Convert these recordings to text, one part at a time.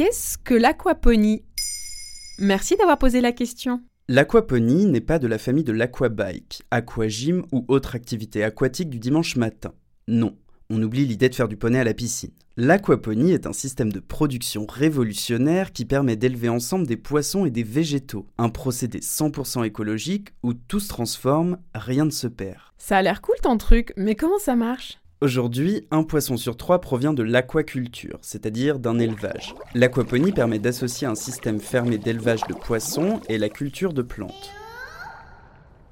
Qu'est-ce que l'aquaponie? Merci d'avoir posé la question. L'aquaponie n'est pas de la famille de l'aquabike, aquagym ou autre activité aquatique du dimanche matin. Non, on oublie l'idée de faire du poney à la piscine. L'aquaponie est un système de production révolutionnaire qui permet d'élever ensemble des poissons et des végétaux. Un procédé 100% écologique où tout se transforme, rien ne se perd. Ça a l'air cool ton truc, mais comment ça marche? Aujourd'hui, un poisson sur trois provient de l'aquaculture, c'est-à-dire d'un élevage. L'aquaponie permet d'associer un système fermé d'élevage de poissons et la culture de plantes.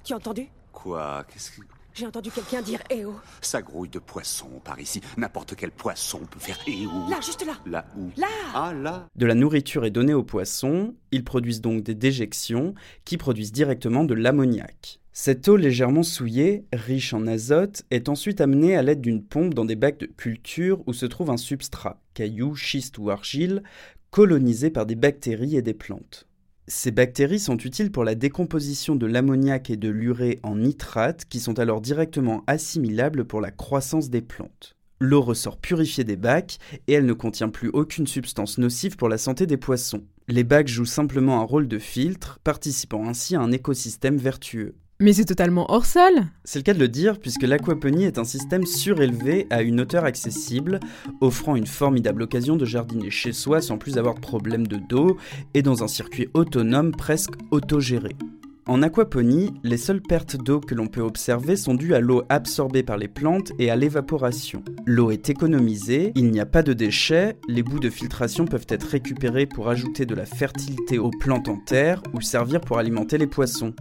Tu as entendu? Quoi? Qu'est-ce que... J'ai entendu quelqu'un dire Eh oh Ça grouille de poissons par ici. N'importe quel poisson peut faire Eh oh Là, juste là Là où Là Ah là De la nourriture est donnée aux poissons, ils produisent donc des déjections qui produisent directement de l'ammoniac. Cette eau légèrement souillée, riche en azote, est ensuite amenée à l'aide d'une pompe dans des bacs de culture où se trouve un substrat, cailloux, schiste ou argile, colonisé par des bactéries et des plantes. Ces bactéries sont utiles pour la décomposition de l'ammoniac et de l'urée en nitrate qui sont alors directement assimilables pour la croissance des plantes. L'eau ressort purifiée des bacs et elle ne contient plus aucune substance nocive pour la santé des poissons. Les bacs jouent simplement un rôle de filtre, participant ainsi à un écosystème vertueux. Mais c'est totalement hors sol C'est le cas de le dire puisque l'aquaponie est un système surélevé à une hauteur accessible, offrant une formidable occasion de jardiner chez soi sans plus avoir de problème de dos et dans un circuit autonome presque autogéré. En aquaponie, les seules pertes d'eau que l'on peut observer sont dues à l'eau absorbée par les plantes et à l'évaporation. L'eau est économisée, il n'y a pas de déchets, les bouts de filtration peuvent être récupérés pour ajouter de la fertilité aux plantes en terre ou servir pour alimenter les poissons.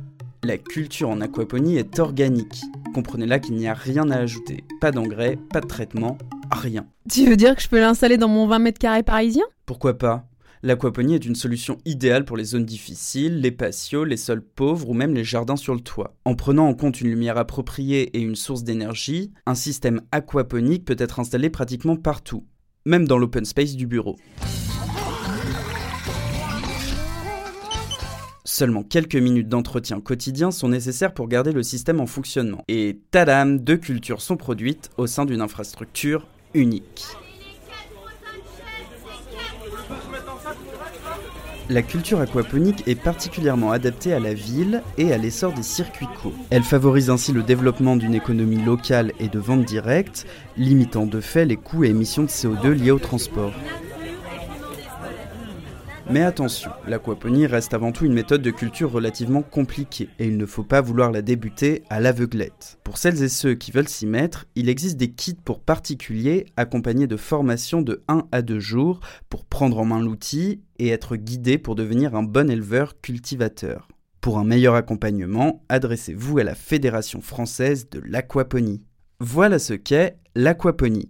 La culture en aquaponie est organique. Comprenez là qu'il n'y a rien à ajouter. Pas d'engrais, pas de traitement, rien. Tu veux dire que je peux l'installer dans mon 20 mètres carrés parisien? Pourquoi pas? L'aquaponie est une solution idéale pour les zones difficiles, les patios, les sols pauvres ou même les jardins sur le toit. En prenant en compte une lumière appropriée et une source d'énergie, un système aquaponique peut être installé pratiquement partout, même dans l'open space du bureau. Seulement quelques minutes d'entretien quotidien sont nécessaires pour garder le système en fonctionnement. Et tadam, deux cultures sont produites au sein d'une infrastructure unique. La culture aquaponique est particulièrement adaptée à la ville et à l'essor des circuits courts. Elle favorise ainsi le développement d'une économie locale et de vente directe, limitant de fait les coûts et émissions de CO2 liés au transport. Mais attention, l'aquaponie reste avant tout une méthode de culture relativement compliquée et il ne faut pas vouloir la débuter à l'aveuglette. Pour celles et ceux qui veulent s'y mettre, il existe des kits pour particuliers accompagnés de formations de 1 à 2 jours pour prendre en main l'outil et être guidé pour devenir un bon éleveur cultivateur. Pour un meilleur accompagnement, adressez-vous à la Fédération française de l'aquaponie. Voilà ce qu'est l'aquaponie.